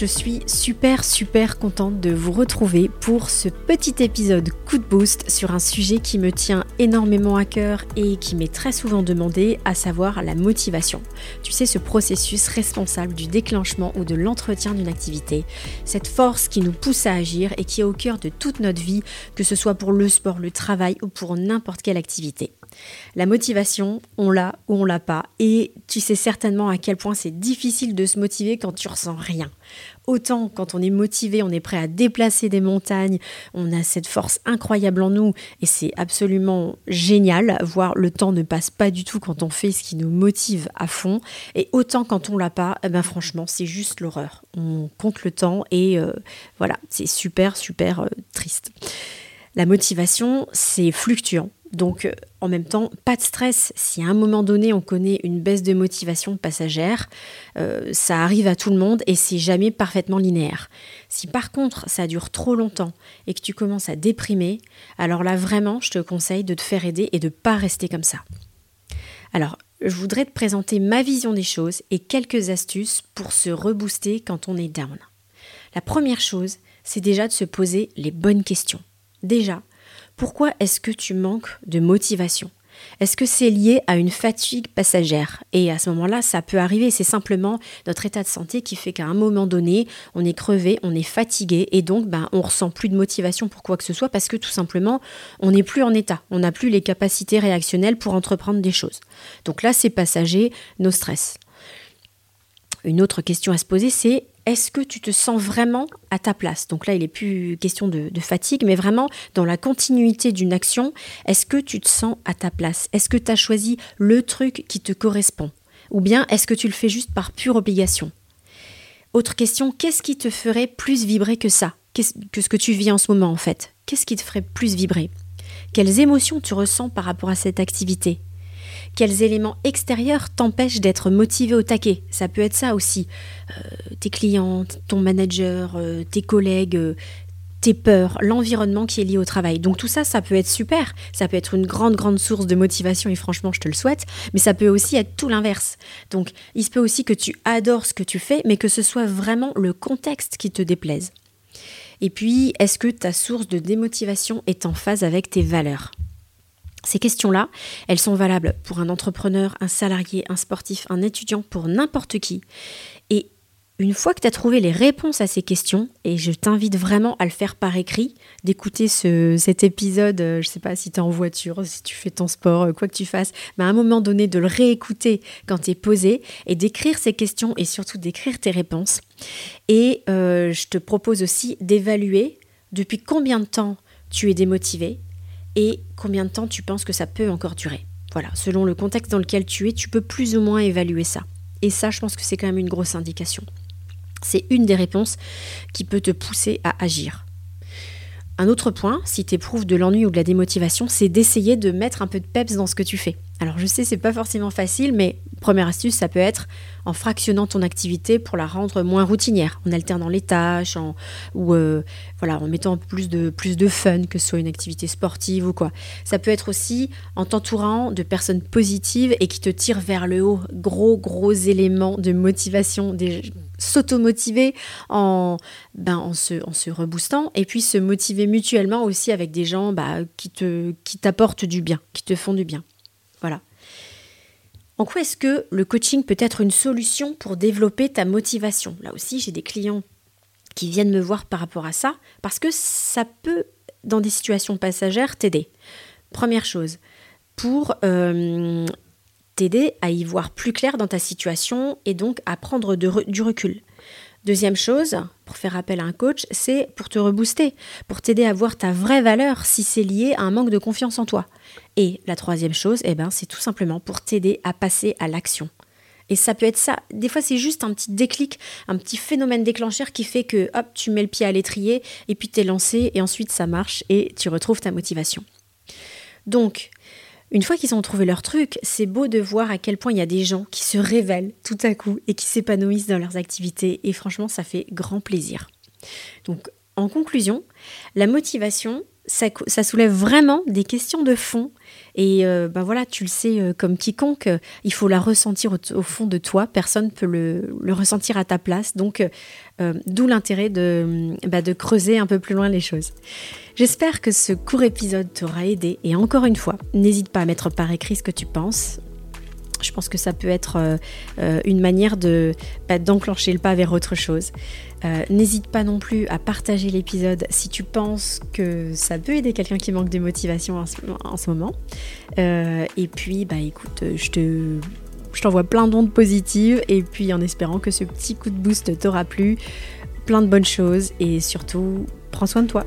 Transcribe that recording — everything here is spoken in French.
Je suis super super contente de vous retrouver pour ce petit épisode coup de boost sur un sujet qui me tient énormément à cœur et qui m'est très souvent demandé, à savoir la motivation. Tu sais, ce processus responsable du déclenchement ou de l'entretien d'une activité, cette force qui nous pousse à agir et qui est au cœur de toute notre vie, que ce soit pour le sport, le travail ou pour n'importe quelle activité. La motivation, on l'a ou on l'a pas. Et tu sais certainement à quel point c'est difficile de se motiver quand tu ressens rien. Autant quand on est motivé, on est prêt à déplacer des montagnes, on a cette force incroyable en nous et c'est absolument génial, voir le temps ne passe pas du tout quand on fait ce qui nous motive à fond. Et autant quand on l'a pas, eh ben franchement c'est juste l'horreur. On compte le temps et euh, voilà, c'est super super euh, triste. La motivation, c'est fluctuant. Donc euh, en même temps, pas de stress. Si à un moment donné on connaît une baisse de motivation passagère, euh, ça arrive à tout le monde et c'est jamais parfaitement linéaire. Si par contre ça dure trop longtemps et que tu commences à déprimer, alors là vraiment je te conseille de te faire aider et de pas rester comme ça. Alors je voudrais te présenter ma vision des choses et quelques astuces pour se rebooster quand on est down. La première chose, c'est déjà de se poser les bonnes questions. Déjà, pourquoi est-ce que tu manques de motivation? Est-ce que c'est lié à une fatigue passagère? Et à ce moment-là, ça peut arriver, c'est simplement notre état de santé qui fait qu'à un moment donné, on est crevé, on est fatigué et donc ben, on ressent plus de motivation pour quoi que ce soit parce que tout simplement, on n'est plus en état, on n'a plus les capacités réactionnelles pour entreprendre des choses. Donc là, c'est passager, nos stress. Une autre question à se poser, c'est est-ce que tu te sens vraiment à ta place? Donc là, il n'est plus question de, fatigue, mais vraiment dans la continuité d'une action, est-ce que tu te sens à ta place? Est-ce que tu as choisi le truc qui te correspond? Ou bien est-ce que tu le fais juste par pure obligation? Autre question, qu'est-ce qui te ferait plus vibrer que ça? Que ce que tu vis en ce moment en fait? Qu'est-ce qui te ferait plus vibrer? Quelles émotions tu ressens par rapport à cette activité? Quels éléments extérieurs t'empêchent d'être motivé au taquet Ça peut être ça aussi. Euh, tes clients, ton manager, euh, tes collègues, euh, tes peurs, l'environnement qui est lié au travail. Donc tout ça, ça peut être super. Ça peut être une grande, grande source de motivation et franchement, je te le souhaite. Mais ça peut aussi être tout l'inverse. Donc il se peut aussi que tu adores ce que tu fais, mais que ce soit vraiment le contexte qui te déplaise. Et puis, est-ce que ta source de démotivation est en phase avec tes valeurs? Ces questions-là, elles sont valables pour un entrepreneur, un salarié, un sportif, un étudiant, pour n'importe qui. Et une fois que tu as trouvé les réponses à ces questions, et je t'invite vraiment à le faire par écrit, d'écouter cet épisode, euh, je ne sais pas si tu es en voiture, si tu fais ton sport, euh, quoi que tu fasses, mais à un moment donné de le réécouter quand tu es posé et d'écrire ces questions et surtout d'écrire tes réponses. Et euh, je te propose aussi d'évaluer depuis combien de temps tu es démotivé, et combien de temps tu penses que ça peut encore durer. Voilà, selon le contexte dans lequel tu es, tu peux plus ou moins évaluer ça. Et ça, je pense que c'est quand même une grosse indication. C'est une des réponses qui peut te pousser à agir. Un autre point, si tu éprouves de l'ennui ou de la démotivation, c'est d'essayer de mettre un peu de peps dans ce que tu fais. Alors je sais, c'est pas forcément facile, mais première astuce, ça peut être en fractionnant ton activité pour la rendre moins routinière, en alternant les tâches, en, ou euh, voilà, en mettant plus de, plus de fun, que ce soit une activité sportive ou quoi. Ça peut être aussi en t'entourant de personnes positives et qui te tirent vers le haut. Gros, gros éléments de motivation, s'auto-motiver en, ben, en, se, en reboostant et puis se motiver mutuellement aussi avec des gens bah, qui, te, qui t'apportent du bien, qui te font du bien. Voilà. En quoi est-ce que le coaching peut être une solution pour développer ta motivation? Là aussi, j'ai des clients qui viennent me voir par rapport à ça, parce que ça peut, dans des situations passagères, t'aider. Première chose, pour euh, à y voir plus clair dans ta situation et donc à prendre du recul. Deuxième chose, pour faire appel à un coach, c'est pour te rebooster, pour t'aider à voir ta vraie valeur si c'est lié à un manque de confiance en toi. Et la troisième chose, eh ben, c'est tout simplement pour t'aider à passer à l'action. Et ça peut être ça. Des fois, c'est juste un petit déclic, un petit phénomène déclencheur qui fait que, hop, tu mets le pied à l'étrier et puis t'es lancé et ensuite ça marche et tu retrouves ta motivation. Donc, une fois qu'ils ont trouvé leur truc, c'est beau de voir à quel point il y a des gens qui se révèlent tout à coup et qui s'épanouissent dans leurs activités. Et franchement, ça fait grand plaisir. Donc, en conclusion, la motivation, ça, soulève vraiment des questions de fond. Et ben voilà, tu le sais euh, comme quiconque, euh, il faut la ressentir au, fond de toi. Personne ne peut le, ressentir à ta place. Donc, d'où l'intérêt de, bah, de creuser un peu plus loin les choses. J'espère que ce court épisode t'aura aidé. Et encore une fois, n'hésite pas à mettre par écrit ce que tu penses. Je pense que ça peut être euh, euh, une manière de bah, d'enclencher le pas vers autre chose. Euh, n'hésite pas non plus à partager l'épisode si tu penses que ça peut aider quelqu'un qui manque de motivation en ce, moment. et puis, bah écoute, je te je t'envoie plein d'ondes positives et puis en espérant que ce petit coup de boost t'aura plu, plein de bonnes choses et surtout, prends soin de toi.